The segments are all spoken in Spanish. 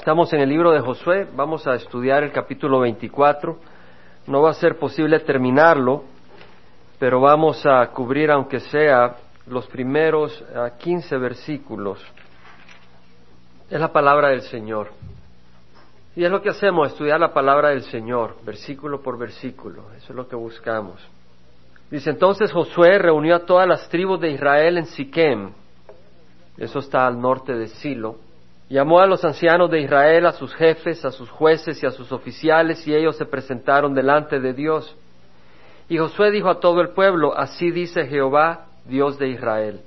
Estamos en el libro de Josué, vamos a estudiar el capítulo 24. No va a ser posible terminarlo, pero vamos a cubrir, aunque sea, los primeros 15 versículos. Es la palabra del Señor. Y es lo que hacemos, estudiar la palabra del Señor, versículo por versículo. Eso es lo que buscamos. Dice entonces Josué reunió a todas las tribus de Israel en Siquem. Eso está al norte de Silo Llamó a los ancianos de Israel, a sus jefes, a sus jueces y a sus oficiales, y ellos se presentaron delante de Dios. Y Josué dijo a todo el pueblo, así dice Jehová, Dios de Israel.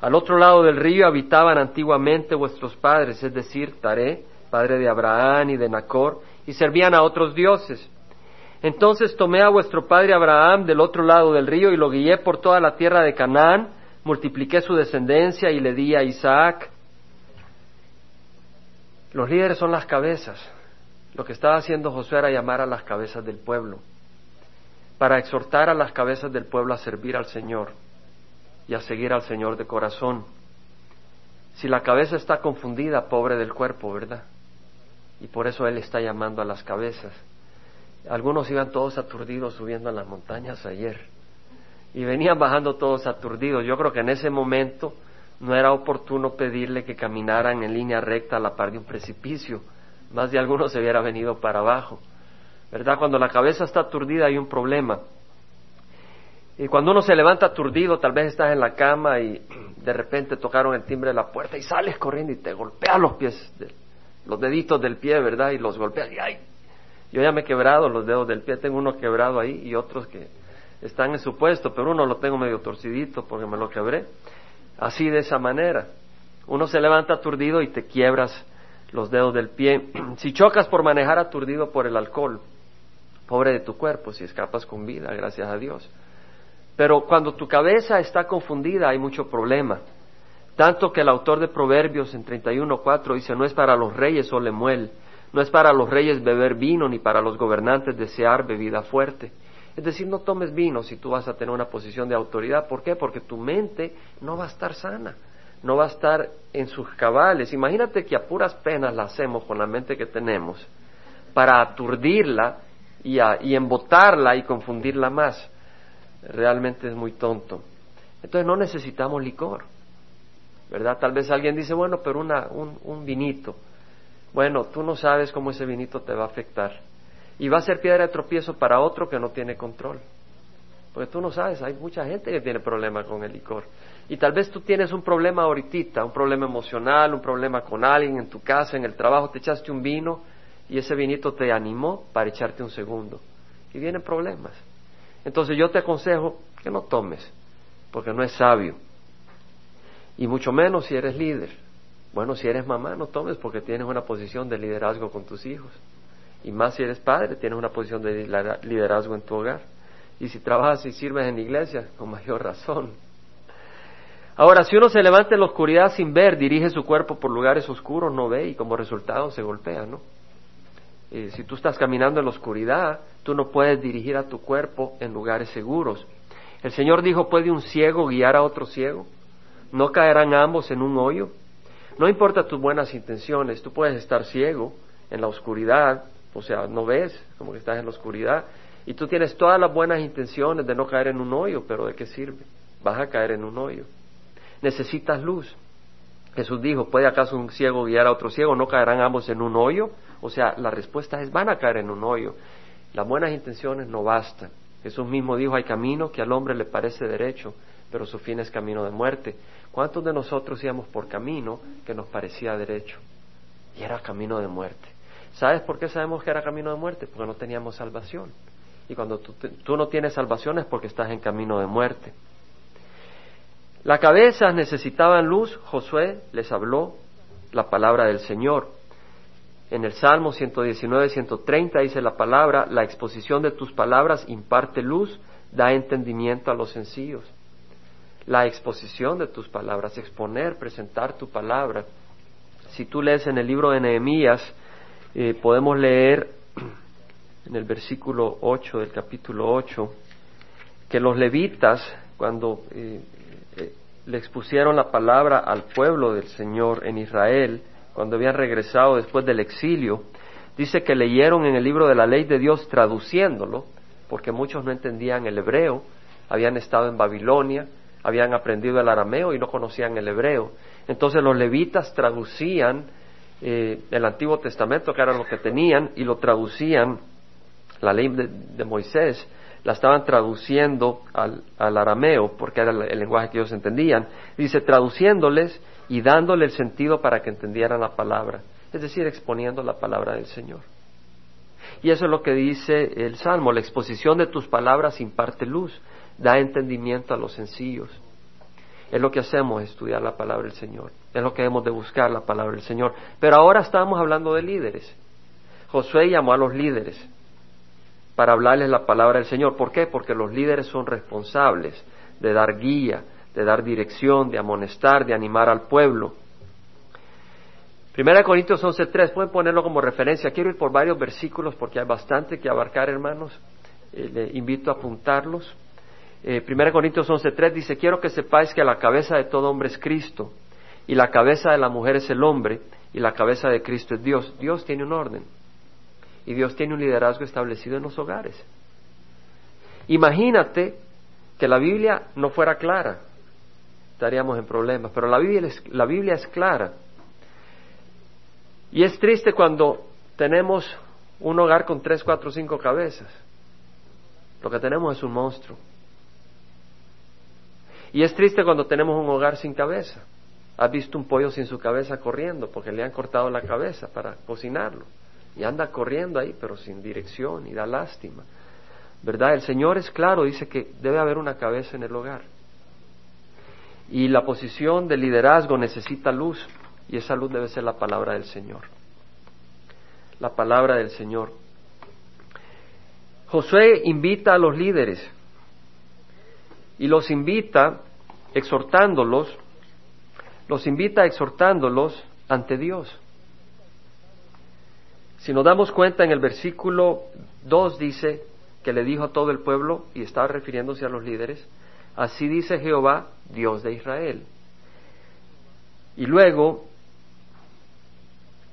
Al otro lado del río habitaban antiguamente vuestros padres, es decir, Taré, padre de Abraham y de Nacor, y servían a otros dioses. Entonces tomé a vuestro padre Abraham del otro lado del río y lo guié por toda la tierra de Canaán, multipliqué su descendencia y le di a Isaac, los líderes son las cabezas. Lo que estaba haciendo Josué era llamar a las cabezas del pueblo, para exhortar a las cabezas del pueblo a servir al Señor y a seguir al Señor de corazón. Si la cabeza está confundida, pobre del cuerpo, ¿verdad? Y por eso Él está llamando a las cabezas. Algunos iban todos aturdidos subiendo a las montañas ayer y venían bajando todos aturdidos. Yo creo que en ese momento no era oportuno pedirle que caminaran en línea recta a la par de un precipicio. Más de alguno se hubiera venido para abajo. ¿Verdad? Cuando la cabeza está aturdida hay un problema. Y cuando uno se levanta aturdido, tal vez estás en la cama y de repente tocaron el timbre de la puerta y sales corriendo y te golpeas los pies, los deditos del pie, ¿verdad? Y los golpeas y ¡ay! Yo ya me he quebrado los dedos del pie, tengo uno quebrado ahí y otros que están en su puesto, pero uno lo tengo medio torcidito porque me lo quebré así de esa manera. Uno se levanta aturdido y te quiebras los dedos del pie. Si chocas por manejar aturdido por el alcohol, pobre de tu cuerpo, si escapas con vida, gracias a Dios. Pero cuando tu cabeza está confundida hay mucho problema. Tanto que el autor de Proverbios en 31.4 dice, no es para los reyes o no es para los reyes beber vino, ni para los gobernantes desear bebida fuerte. Es decir, no tomes vino si tú vas a tener una posición de autoridad. ¿Por qué? Porque tu mente no va a estar sana, no va a estar en sus cabales. Imagínate que a puras penas la hacemos con la mente que tenemos para aturdirla y, y embotarla y confundirla más. Realmente es muy tonto. Entonces no necesitamos licor, ¿verdad? Tal vez alguien dice, bueno, pero una, un, un vinito. Bueno, tú no sabes cómo ese vinito te va a afectar y va a ser piedra de tropiezo para otro que no tiene control. Porque tú no sabes, hay mucha gente que tiene problemas con el licor. Y tal vez tú tienes un problema ahorita, un problema emocional, un problema con alguien en tu casa, en el trabajo, te echaste un vino y ese vinito te animó para echarte un segundo. Y vienen problemas. Entonces yo te aconsejo que no tomes, porque no es sabio. Y mucho menos si eres líder. Bueno, si eres mamá, no tomes porque tienes una posición de liderazgo con tus hijos. Y más si eres padre, tienes una posición de liderazgo en tu hogar. Y si trabajas y sirves en la iglesia, con mayor razón. Ahora, si uno se levanta en la oscuridad sin ver, dirige su cuerpo por lugares oscuros, no ve y como resultado se golpea, ¿no? si tú estás caminando en la oscuridad, tú no puedes dirigir a tu cuerpo en lugares seguros. El Señor dijo, ¿puede un ciego guiar a otro ciego? ¿No caerán ambos en un hoyo? No importa tus buenas intenciones, tú puedes estar ciego en la oscuridad, o sea, no ves, como que estás en la oscuridad, y tú tienes todas las buenas intenciones de no caer en un hoyo, pero ¿de qué sirve? Vas a caer en un hoyo. Necesitas luz. Jesús dijo, ¿puede acaso un ciego guiar a otro ciego? ¿No caerán ambos en un hoyo? O sea, la respuesta es, van a caer en un hoyo. Las buenas intenciones no bastan. Jesús mismo dijo, hay camino que al hombre le parece derecho, pero su fin es camino de muerte. ¿Cuántos de nosotros íbamos por camino que nos parecía derecho? Y era camino de muerte. ¿Sabes por qué sabemos que era camino de muerte? Porque no teníamos salvación. Y cuando tú, no tienes salvación es porque estás en camino de muerte. Las cabezas necesitaban luz, Josué les habló la palabra del Señor. En el Salmo 119, 130 dice la palabra, la exposición de tus palabras imparte luz, da entendimiento a los sencillos. La exposición de tus palabras, exponer, presentar tu palabra. Si tú lees en el libro de Nehemías, eh, podemos leer en el versículo 8 del capítulo 8 que los levitas, cuando eh, eh, le expusieron la palabra al pueblo del Señor en Israel, cuando habían regresado después del exilio, dice que leyeron en el libro de la ley de Dios traduciéndolo, porque muchos no entendían el hebreo, habían estado en Babilonia, habían aprendido el arameo y no conocían el hebreo. Entonces los levitas traducían eh, el Antiguo Testamento, que era lo que tenían, y lo traducían, la ley de, Moisés, la estaban traduciendo al, arameo, porque era el, lenguaje que ellos entendían. Dice, traduciéndoles y dándole el sentido para que entendieran la palabra, es decir, exponiendo la palabra del Señor. Y eso es lo que dice el Salmo, la exposición de tus palabras imparte luz, da entendimiento a los sencillos. Es lo que hacemos, estudiar la palabra del Señor. Es lo que hemos de buscar, la palabra del Señor. Pero ahora estamos hablando de líderes. Josué llamó a los líderes para hablarles la palabra del Señor. ¿Por qué? Porque los líderes son responsables de dar guía, de dar dirección, de amonestar, de animar al pueblo. Primera de Corintios 11.3, pueden ponerlo como referencia. Quiero ir por varios versículos porque hay bastante que abarcar, hermanos. Eh, le invito a apuntarlos. Eh, Primera de Corintios 11.3 dice, quiero que sepáis que la cabeza de todo hombre es Cristo, y la cabeza de la mujer es el hombre, y la cabeza de Cristo es Dios. Dios tiene un orden, y Dios tiene un liderazgo establecido en los hogares. Imagínate que la Biblia no fuera clara estaríamos en problemas. Pero la Biblia, es, la Biblia es clara. Y es triste cuando tenemos un hogar con tres, cuatro, cinco cabezas. Lo que tenemos es un monstruo. Y es triste cuando tenemos un hogar sin cabeza. Has visto un pollo sin su cabeza corriendo porque le han cortado la cabeza para cocinarlo. Y anda corriendo ahí, pero sin dirección y da lástima. ¿Verdad? El Señor es claro, dice que debe haber una cabeza en el hogar. Y la posición de liderazgo necesita luz y esa luz debe ser la palabra del Señor. La palabra del Señor. Josué invita a los líderes y los invita exhortándolos, los invita exhortándolos ante Dios. Si nos damos cuenta en el versículo 2 dice que le dijo a todo el pueblo, y estaba refiriéndose a los líderes, Así dice Jehová, Dios de Israel. Y luego,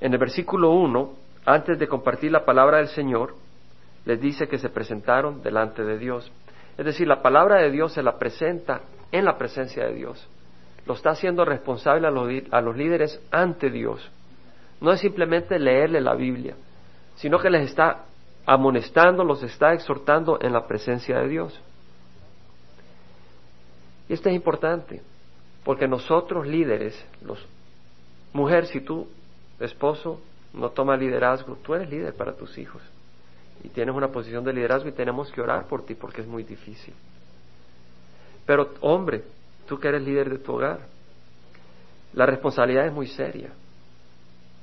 en el versículo 1, antes de compartir la palabra del Señor, les dice que se presentaron delante de Dios. Es decir, la palabra de Dios se la presenta en la presencia de Dios. Lo está haciendo responsable a los, a los líderes ante Dios. No es simplemente leerle la Biblia, sino que les está amonestando, los está exhortando en la presencia de Dios. Y esto es importante, porque nosotros líderes, los mujer, si tú, esposo, no toma liderazgo, tú eres líder para tus hijos y tienes una posición de liderazgo y tenemos que orar por ti porque es muy difícil. Pero hombre, tú que eres líder de tu hogar, la responsabilidad es muy seria.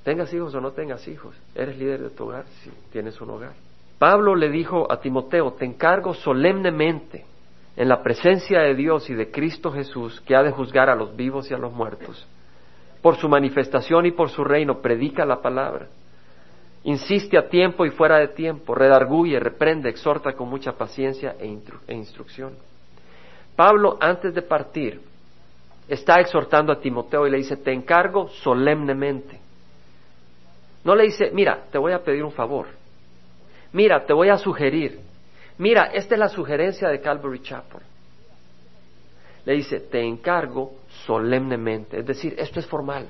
Tengas hijos o no tengas hijos, eres líder de tu hogar si tienes un hogar. Pablo le dijo a Timoteo, te encargo solemnemente en la presencia de Dios y de Cristo Jesús, que ha de juzgar a los vivos y a los muertos. Por su manifestación y por su reino, predica la palabra. Insiste a tiempo y fuera de tiempo, redarguye, reprende, exhorta con mucha paciencia e, e instrucción. Pablo, antes de partir, está exhortando a Timoteo y le dice, te encargo solemnemente. No le dice, mira, te voy a pedir un favor. Mira, te voy a sugerir mira, esta es la sugerencia de Calvary Chapel. Le dice, te encargo solemnemente, es decir, esto es formal,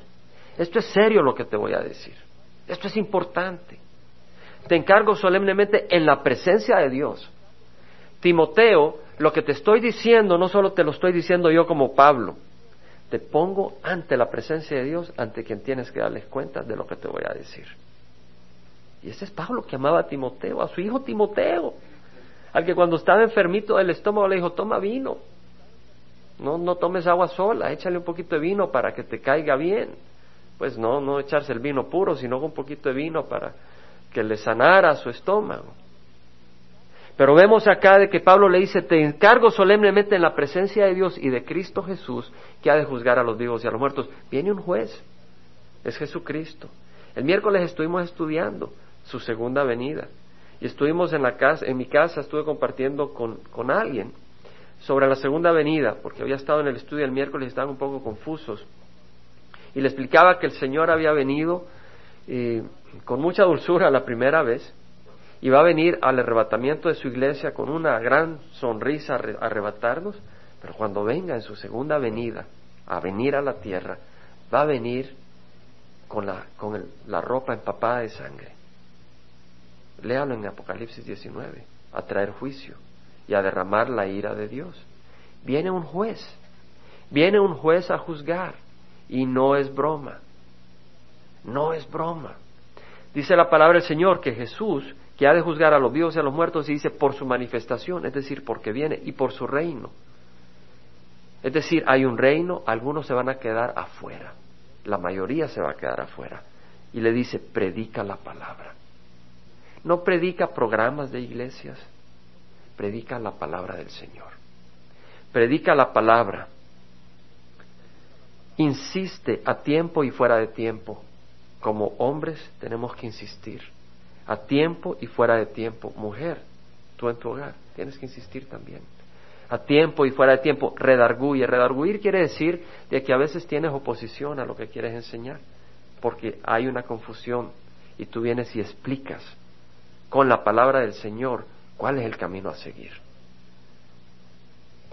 esto es serio lo que te voy a decir, esto es importante. Te encargo solemnemente en la presencia de Dios. Timoteo, lo que te estoy diciendo no solo te lo estoy diciendo yo como Pablo, te pongo ante la presencia de Dios, ante quien tienes que darles cuenta de lo que te voy a decir. Y ese es Pablo que amaba a Timoteo, a su hijo Timoteo al que cuando estaba enfermito del estómago le dijo, toma vino, no, no tomes agua sola, échale un poquito de vino para que te caiga bien. Pues no, no echarse el vino puro, sino un poquito de vino para que le sanara su estómago. Pero vemos acá de que Pablo le dice, te encargo solemnemente en la presencia de Dios y de Cristo Jesús, que ha de juzgar a los vivos y a los muertos. Viene un juez, es Jesucristo. El miércoles estuvimos estudiando su segunda venida. Y estuvimos en la casa, en mi casa estuve compartiendo con, con alguien sobre la segunda venida, porque había estado en el estudio el miércoles y estaban un poco confusos. y le explicaba que el Señor había venido eh, con mucha dulzura la primera vez y va a venir al arrebatamiento de su iglesia con una gran sonrisa a arrebatarnos, pero cuando venga en su segunda venida a venir a la tierra, va a venir con la, con la ropa empapada de sangre. Léalo en Apocalipsis 19, a traer juicio y a derramar la ira de Dios. Viene un juez, viene un juez a juzgar y no es broma, no es broma. Dice la palabra del Señor que Jesús, que ha de juzgar a los vivos y a los muertos, dice por su manifestación, es decir, porque viene y por su reino. Es decir, hay un reino, algunos se van a quedar afuera, la mayoría se va a quedar afuera. Y le dice, predica la palabra. No predica programas de iglesias, predica la palabra del Señor. Predica la palabra. Insiste a tiempo y fuera de tiempo. Como hombres tenemos que insistir. A tiempo y fuera de tiempo. Mujer, tú en tu hogar tienes que insistir también. A tiempo y fuera de tiempo. Redarguye. Redarguir quiere decir de que a veces tienes oposición a lo que quieres enseñar. Porque hay una confusión. Y tú vienes y explicas con la palabra del Señor ¿Cuál es el camino a seguir?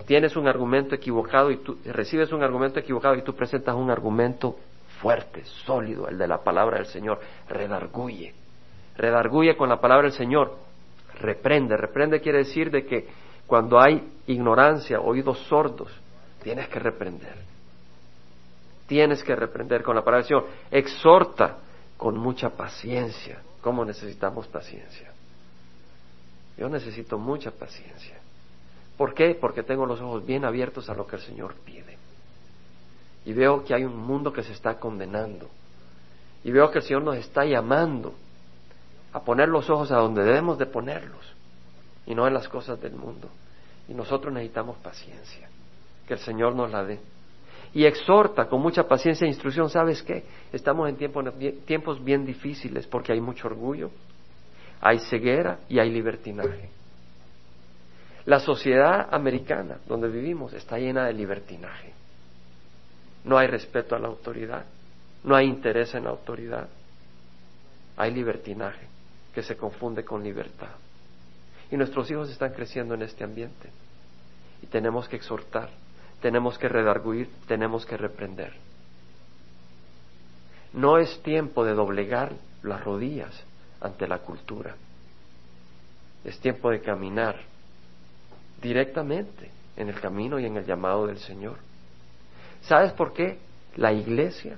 Tienes un argumento equivocado y tú recibes un argumento equivocado y tú presentas un argumento fuerte, sólido, el de la palabra del Señor. Redarguye. Redarguye con la palabra del Señor. Reprende. Reprende quiere decir de que cuando hay ignorancia, oídos sordos, tienes que reprender. Tienes que reprender con la palabra del Señor. Exhorta con mucha paciencia. ¿Cómo necesitamos paciencia? Yo necesito mucha paciencia. ¿Por qué? Porque tengo los ojos bien abiertos a lo que el Señor pide. Y veo que hay un mundo que se está condenando. Y veo que el Señor nos está llamando a poner los ojos a donde debemos de ponerlos y no en las cosas del mundo. Y nosotros necesitamos paciencia, que el Señor nos la dé. Y exhorta con mucha paciencia e instrucción, ¿sabes qué? Estamos en tiempos bien difíciles porque hay mucho orgullo, hay ceguera y hay libertinaje. La sociedad americana donde vivimos está llena de libertinaje. No hay respeto a la autoridad, no hay interés en la autoridad, hay libertinaje que se confunde con libertad. Y nuestros hijos están creciendo en este ambiente. Y tenemos que exhortar, tenemos que redarguir, tenemos que reprender. No es tiempo de doblegar las rodillas ante la cultura. Es tiempo de caminar directamente en el camino y en el llamado del Señor. ¿Sabes por qué la iglesia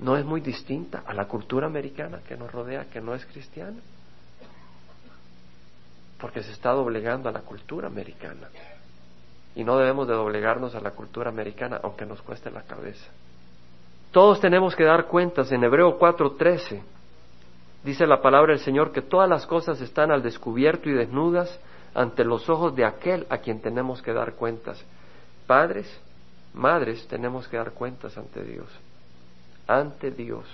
no es muy distinta a la cultura americana que nos rodea, que no es cristiana? Porque se está doblegando a la cultura americana. Y no debemos de doblegarnos a la cultura americana, aunque nos cueste la cabeza. Todos tenemos que dar cuentas en Hebreo 4:13 Dice la palabra del Señor que todas las cosas están al descubierto y desnudas ante los ojos de aquel a quien tenemos que dar cuentas. Padres, madres, tenemos que dar cuentas ante Dios. Ante Dios,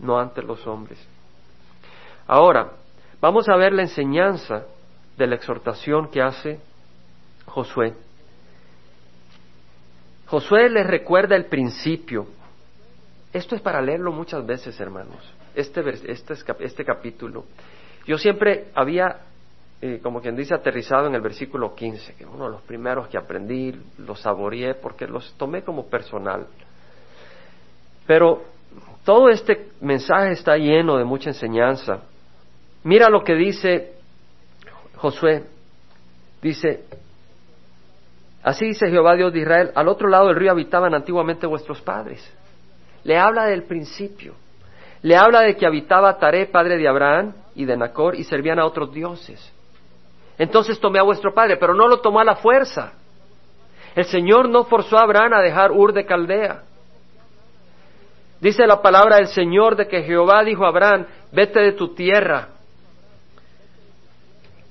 no ante los hombres. Ahora, vamos a ver la enseñanza de la exhortación que hace Josué. Josué les recuerda el principio. Esto es para leerlo muchas veces, hermanos este, este, este capítulo, yo siempre había, eh, como quien dice, aterrizado en el versículo 15, que es uno de los primeros que aprendí, los saboreé porque los tomé como personal. Pero todo este mensaje está lleno de mucha enseñanza. Mira lo que dice Josué. Dice, así dice Jehová Dios de Israel, al otro lado del río habitaban antiguamente vuestros padres. Le habla del principio. Le habla de que habitaba Taré, padre de Abraham y de Nacor, y servían a otros dioses. Entonces tomé a vuestro padre, pero no lo tomó a la fuerza. El Señor no forzó a Abraham a dejar Ur de Caldea. Dice la palabra del Señor de que Jehová dijo a Abraham, vete de tu tierra,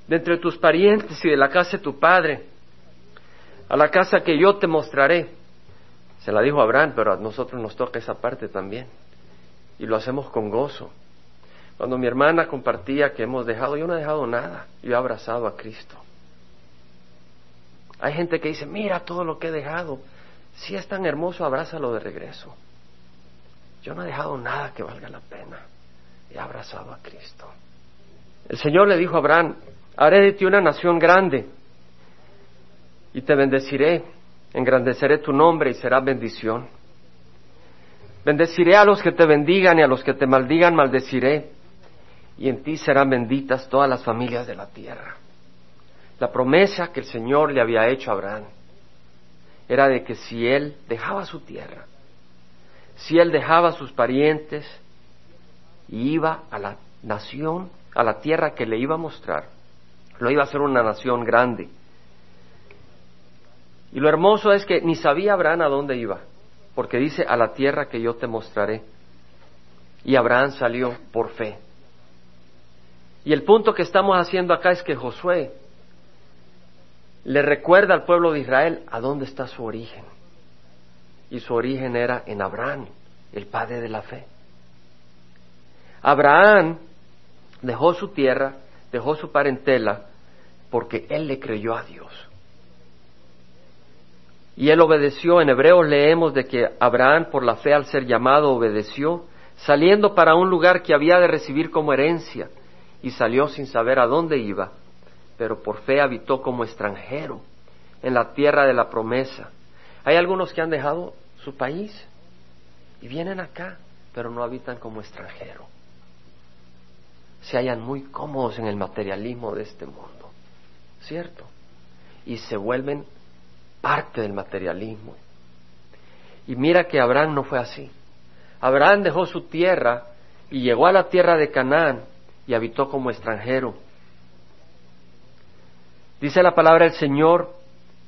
de entre tus parientes y de la casa de tu padre, a la casa que yo te mostraré. Se la dijo a Abraham, pero a nosotros nos toca esa parte también y lo hacemos con gozo. Cuando mi hermana compartía que hemos dejado, yo no he dejado nada, yo he abrazado a Cristo. Hay gente que dice, mira todo lo que he dejado. si es tan hermoso, abrázalo de regreso. Yo no he dejado nada que valga la pena. He abrazado a Cristo. El Señor le dijo a Abraham, haré de ti una nación grande y te bendeciré, engrandeceré tu nombre y será bendición. Bendeciré a los que te bendigan y a los que te maldigan maldeciré, y en ti serán benditas todas las familias de la tierra. La promesa que el Señor le había hecho a Abraham era de que si él dejaba su tierra, si él dejaba a sus parientes y iba a la nación, a la tierra que le iba a mostrar, lo iba a hacer una nación grande. Y lo hermoso es que ni sabía Abraham a dónde iba, porque dice a la tierra que yo te mostraré. Y Abraham salió por fe. Y el punto que estamos haciendo acá es que Josué le recuerda al pueblo de Israel a dónde está su origen. Y su origen era en Abraham, el padre de la fe. Abraham dejó su tierra, dejó su parentela, porque él le creyó a Dios. Y él obedeció. En Hebreos leemos de que Abraham, por la fe al ser llamado, obedeció, saliendo para un lugar que había de recibir como herencia, y salió sin saber a dónde iba pero por fe habitó como extranjero en la tierra de la promesa. Hay algunos que han dejado su país y vienen acá, pero no habitan como extranjero. Se hallan muy cómodos en el materialismo de este mundo, ¿cierto? Y se vuelven parte del materialismo. Y mira que Abraham no fue así. Abraham dejó su tierra y llegó a la tierra de Canaán y habitó como extranjero Dice la palabra del Señor,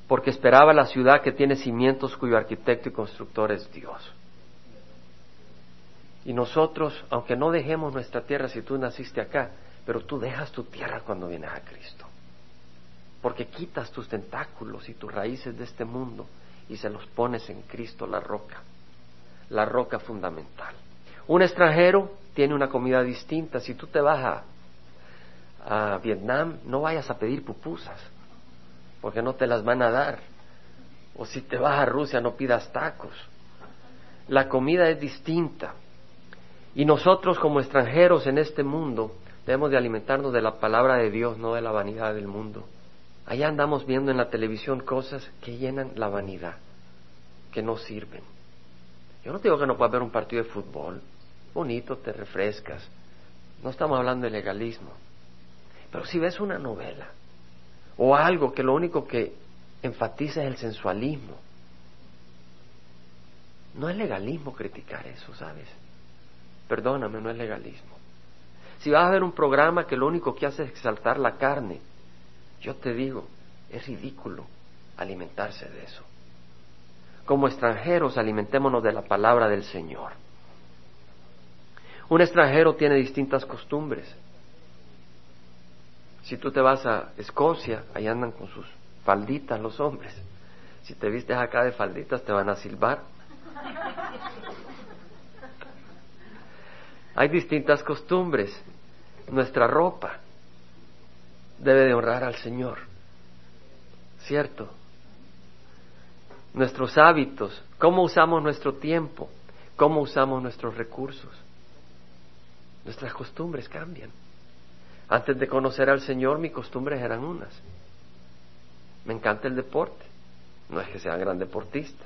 porque esperaba la ciudad que tiene cimientos cuyo arquitecto y constructor es Dios. Y nosotros, aunque no dejemos nuestra tierra si tú naciste acá, pero tú dejas tu tierra cuando vienes a Cristo. Porque quitas tus tentáculos y tus raíces de este mundo y se los pones en Cristo la roca, la roca fundamental. Un extranjero tiene una comida distinta. Si tú te vas a a Vietnam, no vayas a pedir pupusas, porque no te las van a dar. O si te vas a Rusia, no pidas tacos. La comida es distinta. Y nosotros como extranjeros en este mundo debemos de alimentarnos de la palabra de Dios, no de la vanidad del mundo. Allá andamos viendo en la televisión cosas que llenan la vanidad, que no sirven. Yo no digo que no puedas ver un partido de fútbol, bonito, te refrescas. No estamos hablando de legalismo. Pero si ves una novela o algo que lo único que enfatiza es el sensualismo, no es legalismo criticar eso, ¿sabes? Perdóname, no es legalismo. Si vas a ver un programa que lo único que hace es exaltar la carne, yo te digo, es ridículo alimentarse de eso. Como extranjeros, alimentémonos de la palabra del Señor. Un extranjero tiene distintas costumbres. Si tú te vas a Escocia, ahí andan con sus falditas los hombres. Si te vistes acá de falditas, te van a silbar. Hay distintas costumbres. Nuestra ropa debe de honrar al Señor. ¿Cierto? Nuestros hábitos, cómo usamos nuestro tiempo, cómo usamos nuestros recursos. Nuestras costumbres cambian. Antes de conocer al Señor, mis costumbres eran unas. Me encanta el deporte. No es que sea gran deportista,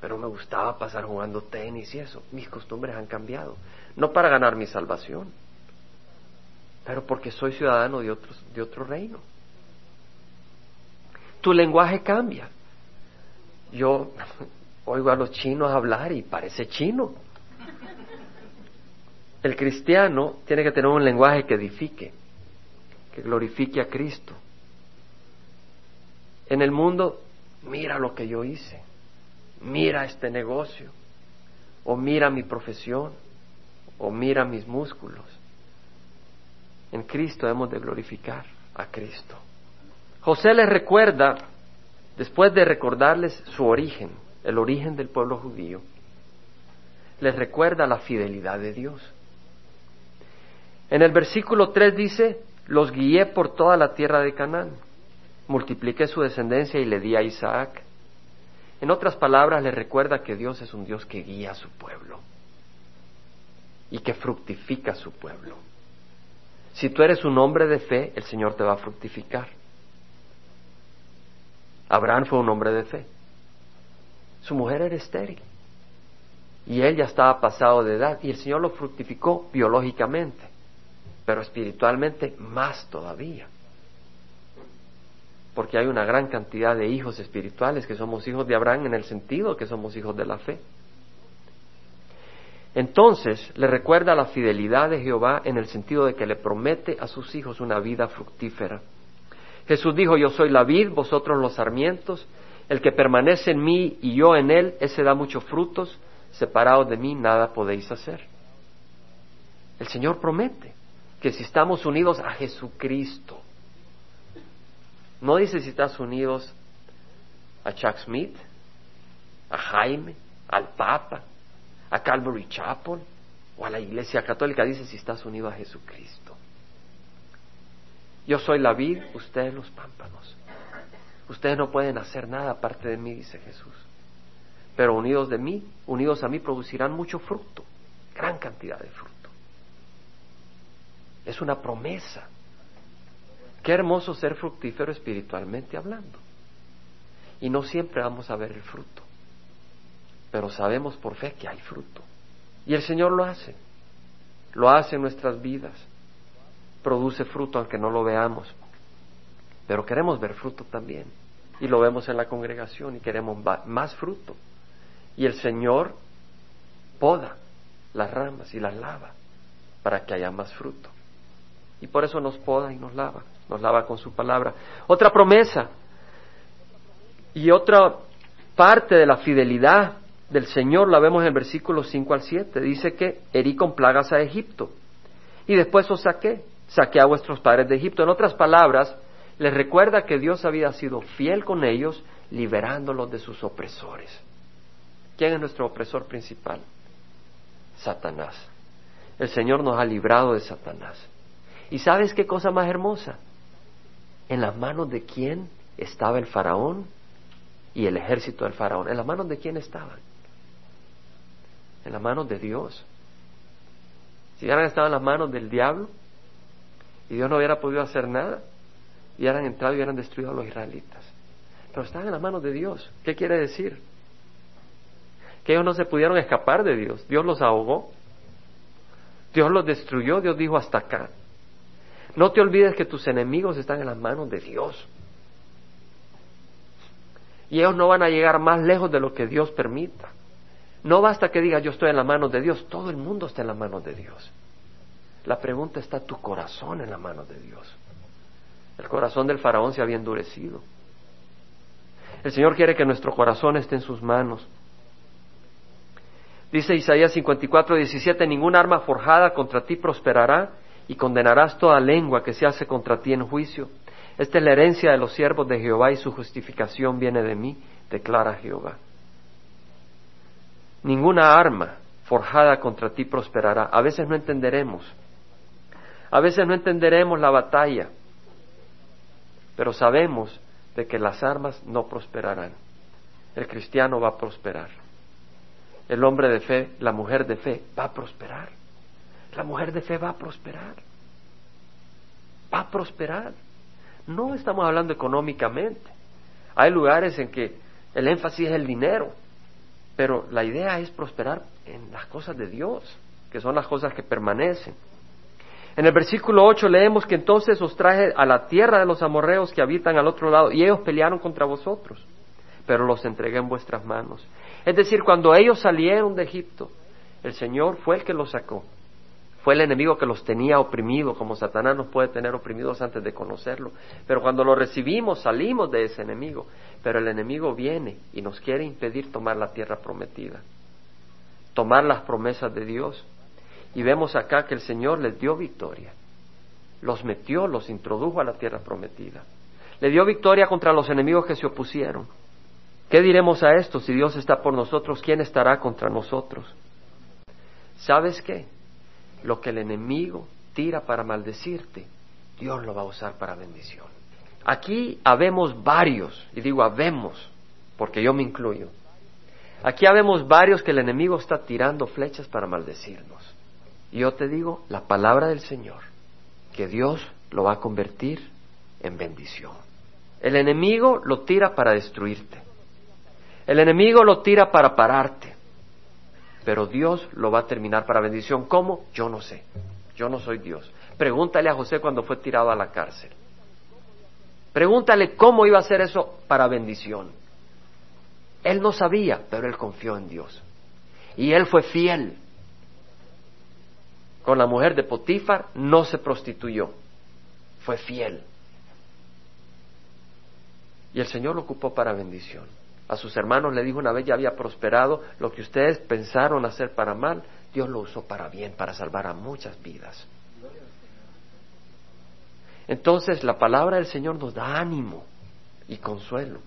pero me gustaba pasar jugando tenis y eso. Mis costumbres han cambiado. No para ganar mi salvación, pero porque soy ciudadano de, de otro reino. Tu lenguaje cambia. Yo oigo a los chinos hablar y parece chino. El cristiano tiene que tener un lenguaje que edifique que glorifique a Cristo. En el mundo, mira lo que yo hice, mira este negocio, o mira mi profesión, o mira mis músculos. En Cristo hemos de glorificar a Cristo. José les recuerda, después de recordarles su origen, el origen del pueblo judío, les recuerda la fidelidad de Dios. En el versículo 3 dice, los guié por toda la tierra de Canaán, multipliqué su descendencia y le di a Isaac. En otras palabras, le recuerda que Dios es un Dios que guía a su pueblo y que fructifica a su pueblo. Si tú eres un hombre de fe, el Señor te va a fructificar. Abraham fue un hombre de fe. Su mujer era estéril. Y él ya estaba pasado de edad y el Señor lo fructificó biológicamente, pero espiritualmente más todavía. Porque hay una gran cantidad de hijos espirituales que somos hijos de Abraham en el sentido que somos hijos de la fe. Entonces le recuerda la fidelidad de Jehová en el sentido de que le promete a sus hijos una vida fructífera. Jesús dijo, yo soy la vid, vosotros los sarmientos, el que permanece en mí y yo en él, ese da muchos frutos, separados de mí nada podéis hacer. El Señor promete que si estamos unidos a Jesucristo, no dice si estás unidos a Chuck Smith, a Jaime, al Papa, a Calvary Chapel o a la Iglesia Católica, dice si estás unido a Jesucristo. Yo soy la vid, ustedes los pámpanos. Ustedes no pueden hacer nada aparte de mí, dice Jesús. Pero unidos de mí, unidos a mí, producirán mucho fruto, gran cantidad de fruto. Es una promesa. Qué hermoso ser fructífero espiritualmente hablando. Y no siempre vamos a ver el fruto, pero sabemos por fe que hay fruto. Y el Señor lo hace, lo hace en nuestras vidas, produce fruto aunque no lo veamos, pero queremos ver fruto también. Y lo vemos en la congregación y queremos más fruto. Y el Señor poda las ramas y las lava para que haya más fruto. Y por eso nos poda y nos lava, nos lava con su palabra. Otra promesa y otra parte de la fidelidad del Señor la vemos en el versículo 5 al 7. Dice que herí con plagas a Egipto y después os saqué, saqué a vuestros padres de Egipto. En otras palabras, les recuerda que Dios había sido fiel con ellos, liberándolos de sus opresores. ¿Quién es nuestro opresor principal? Satanás. El Señor nos ha librado de Satanás. ¿Y sabes qué cosa más hermosa? En las manos de quién estaba el faraón y el ejército del faraón. ¿En las manos de quién estaban? En las manos de Dios. Si hubieran estado en las manos del diablo y Dios no hubiera podido hacer nada, hubieran entrado y hubieran destruido a los israelitas. Pero estaban en las manos de Dios. ¿Qué quiere decir? Que ellos no se pudieron escapar de Dios. Dios los ahogó. Dios los destruyó. Dios dijo hasta acá. No te olvides que tus enemigos están en las manos de Dios. Y ellos no van a llegar más lejos de lo que Dios permita. No basta que digas yo estoy en las manos de Dios, todo el mundo está en las manos de Dios. La pregunta está tu corazón en las manos de Dios. El corazón del faraón se había endurecido. El Señor quiere que nuestro corazón esté en sus manos. Dice Isaías 54, 17, ningún arma forjada contra ti prosperará y condenarás toda lengua que se hace contra ti en juicio. Esta es la herencia de los siervos de Jehová y su justificación viene de mí, declara Jehová. Ninguna arma forjada contra ti prosperará. A veces no entenderemos. A veces no entenderemos la batalla pero sabemos de que las armas no prosperarán. El cristiano va a prosperar. El hombre de fe, la mujer de fe va a prosperar. La mujer de fe va a prosperar. Va a prosperar. No estamos hablando económicamente. Hay lugares en que el énfasis es el dinero, pero la idea es prosperar en las cosas de Dios, que son las cosas que permanecen. En el versículo 8 leemos que entonces os traje a la tierra de los amorreos que habitan al otro lado y ellos pelearon contra vosotros, pero los entregué en vuestras manos. Es decir, cuando ellos salieron de Egipto, el Señor fue el que los sacó. Fue el enemigo que los tenía oprimido, como Satanás nos puede tener oprimidos antes de conocerlo. Pero cuando lo recibimos, salimos de ese enemigo. Pero el enemigo viene y nos quiere impedir tomar la tierra prometida, tomar las promesas de Dios. Y vemos acá que el Señor les dio victoria. Los metió, los introdujo a la tierra prometida. Le dio victoria contra los enemigos que se opusieron. ¿Qué diremos a esto? Si Dios está por nosotros, ¿quién estará contra nosotros? ¿Sabes qué? Lo que el enemigo tira para maldecirte, Dios lo va a usar para bendición. Aquí habemos varios, y digo habemos, porque yo me incluyo. Aquí habemos varios que el enemigo está tirando flechas para maldecirnos. Y yo te digo, la palabra del Señor, que Dios lo va a convertir en bendición. El enemigo lo tira para destruirte. El enemigo lo tira para pararte. Pero Dios lo va a terminar para bendición. ¿Cómo? Yo no sé. Yo no soy Dios. Pregúntale a José cuando fue tirado a la cárcel. Pregúntale cómo iba a ser eso para bendición. Él no sabía, pero él confió en Dios. Y él fue fiel. Con la mujer de Potifar no se prostituyó, fue fiel. Y el Señor lo ocupó para bendición. A sus hermanos le dijo una vez ya había prosperado lo que ustedes pensaron hacer para mal, Dios lo usó para bien, para salvar a muchas vidas. Entonces la palabra del Señor nos da ánimo y consuelo,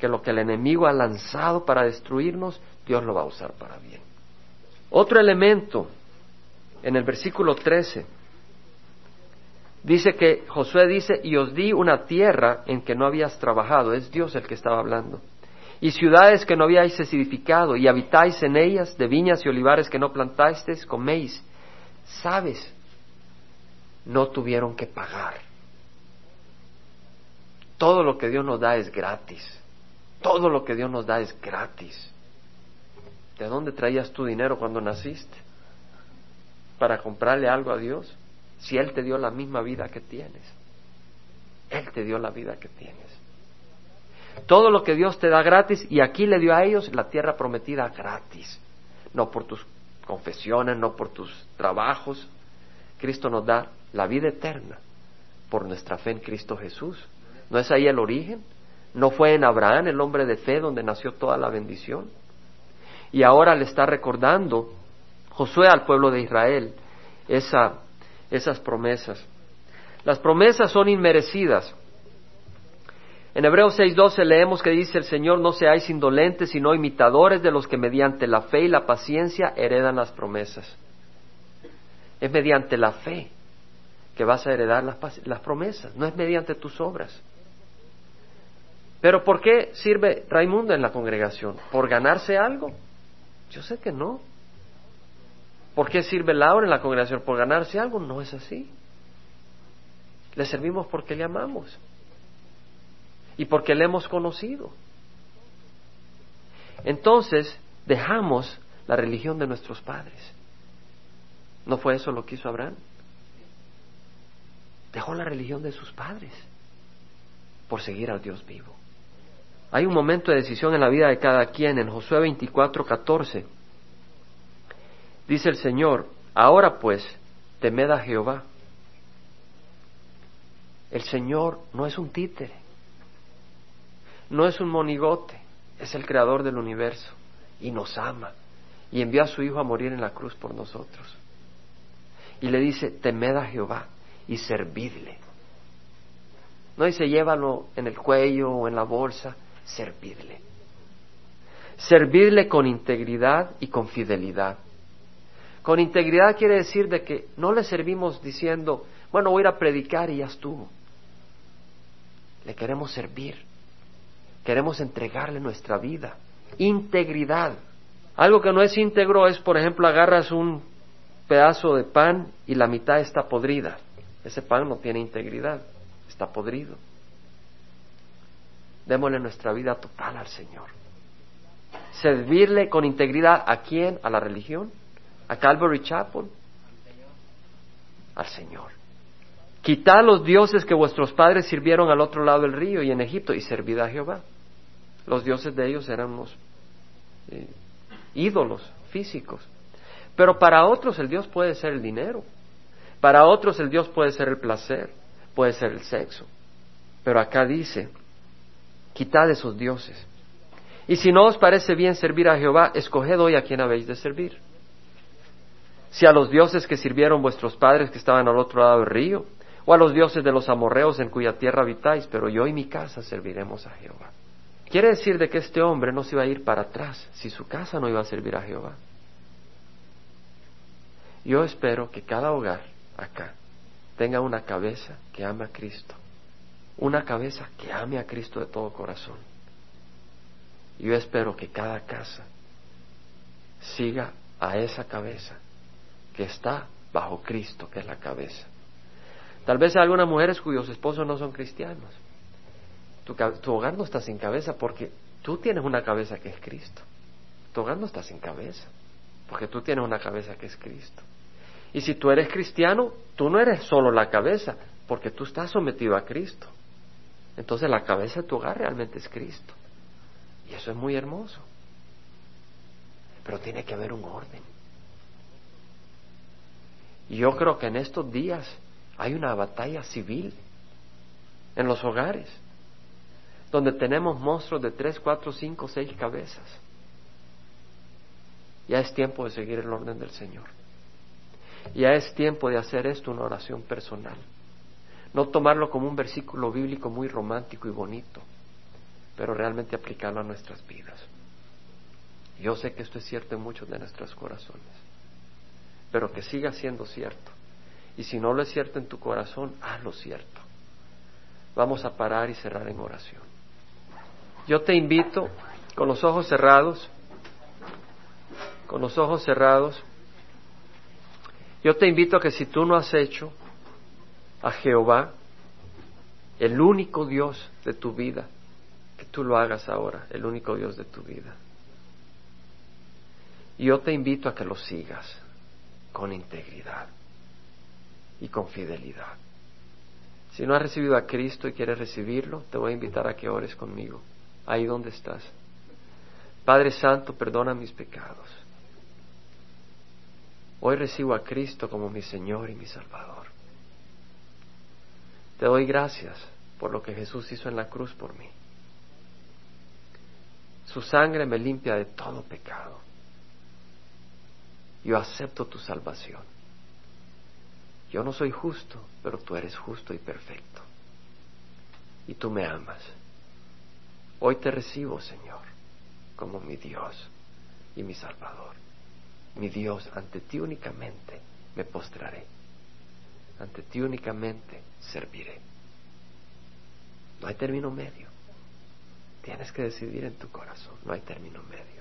que lo que el enemigo ha lanzado para destruirnos, Dios lo va a usar para bien. Otro elemento en el versículo 13 dice que Josué dice, y os di una tierra en que no habías trabajado, es Dios el que estaba hablando, y ciudades que no habíais edificado, y habitáis en ellas, de viñas y olivares que no plantasteis, coméis. ¿Sabes? no tuvieron que pagar. Todo lo que Dios nos da es gratis. Todo lo que Dios nos da es gratis. ¿De dónde traías tu dinero cuando naciste? ¿Para comprarle algo a Dios? Si Él te dio la misma vida que tienes. Él te dio la vida que tienes. Todo lo que Dios te da gratis y aquí le dio a ellos la tierra prometida gratis. No por tus confesiones, no por tus trabajos. Cristo nos da la vida eterna por nuestra fe en Cristo Jesús. ¿No es ahí el origen? ¿No fue en Abraham, el hombre de fe, donde nació toda la bendición? Y ahora le está recordando Josué al pueblo de Israel esa, esas promesas. Las promesas son inmerecidas. En Hebreos 6:12 leemos que dice el Señor, no seáis indolentes, sino imitadores de los que mediante la fe y la paciencia heredan las promesas. Es mediante la fe que vas a heredar las, promesas, no es mediante tus obras. Pero ¿por qué sirve Raimundo en la congregación? ¿Por ganarse algo? Yo sé que no. ¿Por qué sirve Laura en la congregación? ¿Por ganarse algo? No es así. Le servimos porque le amamos y porque le hemos conocido. Entonces dejamos la religión de nuestros padres. ¿No fue eso lo que hizo Abraham? Dejó la religión de sus padres por seguir al Dios vivo. Hay un momento de decisión en la vida de cada quien. En Josué 24, 14 dice el Señor, ahora pues, temed a Jehová. El Señor no es un títere, no es un monigote, es el creador del universo y nos ama y envió a su Hijo a morir en la cruz por nosotros. Y le dice, temed a Jehová y servidle. No dice llévalo en el cuello o en la bolsa, servidle. Servirle con integridad y con fidelidad. Con integridad quiere decir de que no le servimos diciendo, bueno, voy a ir a predicar y ya estuvo. Le queremos servir. Queremos entregarle nuestra vida. Integridad. Algo que no es íntegro es, por ejemplo, agarras un pedazo de pan y la mitad está podrida. Ese pan no tiene integridad, está podrido. Démosle nuestra vida total al Señor. Servirle con integridad a quién? A la religión, a Calvary Chapel, al Señor. Quitad los dioses que vuestros padres sirvieron al otro lado del río y en Egipto y servid a Jehová. Los dioses de ellos eran unos eh, ídolos físicos. Pero para otros el Dios puede ser el dinero, para otros el Dios puede ser el placer, puede ser el sexo. Pero acá dice, quitad esos dioses. Y si no os parece bien servir a Jehová, escoged hoy a quien habéis de servir. Si a los dioses que sirvieron vuestros padres que estaban al otro lado del río, o a los dioses de los amorreos en cuya tierra habitáis, pero yo y mi casa serviremos a Jehová. Quiere decir de que este hombre no se iba a ir para atrás si su casa no iba a servir a Jehová. Yo espero que cada hogar acá tenga una cabeza que ame a Cristo, una cabeza que ame a Cristo de todo corazón yo espero que cada casa siga a esa cabeza que está bajo Cristo, que es la cabeza. Tal vez hay algunas mujeres cuyos esposos no son cristianos. Tu, hogar no está sin cabeza porque tú tienes una cabeza que es Cristo. Tu hogar no está sin cabeza porque tú tienes una cabeza que es Cristo. Y si tú eres cristiano, tú no eres solo la cabeza porque tú estás sometido a Cristo. Entonces la cabeza de tu hogar realmente es Cristo. Y eso es muy hermoso. Pero tiene que haber un orden. Y yo creo que en estos días hay una batalla civil en los hogares, donde tenemos monstruos de tres, cuatro, cinco, seis cabezas. Ya es tiempo de seguir el orden del Señor. Ya es tiempo de hacer esto una oración personal. No tomarlo como un versículo bíblico muy romántico y bonito, pero realmente aplicarlo a nuestras vidas. Yo sé que esto es cierto en muchos de nuestros corazones, pero que siga siendo cierto. Y si no lo es cierto en tu corazón, hazlo cierto. Vamos a parar y cerrar en oración. Yo te invito, con los ojos cerrados, con los ojos cerrados, yo te invito a que si tú no has hecho a Jehová, el único Dios de tu vida, que tú lo hagas ahora, el único Dios de tu vida. Y yo te invito a que lo sigas con integridad y con fidelidad. Si no has recibido a Cristo y quieres recibirlo, te voy a invitar a que ores conmigo, ahí donde estás. Padre Santo, perdona mis pecados. Hoy recibo a Cristo como mi Señor y mi Salvador. Te doy gracias por lo que Jesús hizo en la cruz por mí. Su sangre me limpia de todo pecado yo acepto tu salvación. Yo no soy justo, pero tú eres justo y perfecto. Y tú me amas. Hoy te recibo, Señor, como mi Dios y mi Salvador. Mi Dios, ante ti únicamente me postraré. Ante ti únicamente serviré. No hay término medio. Tienes que decidir en tu corazón. No hay término medio.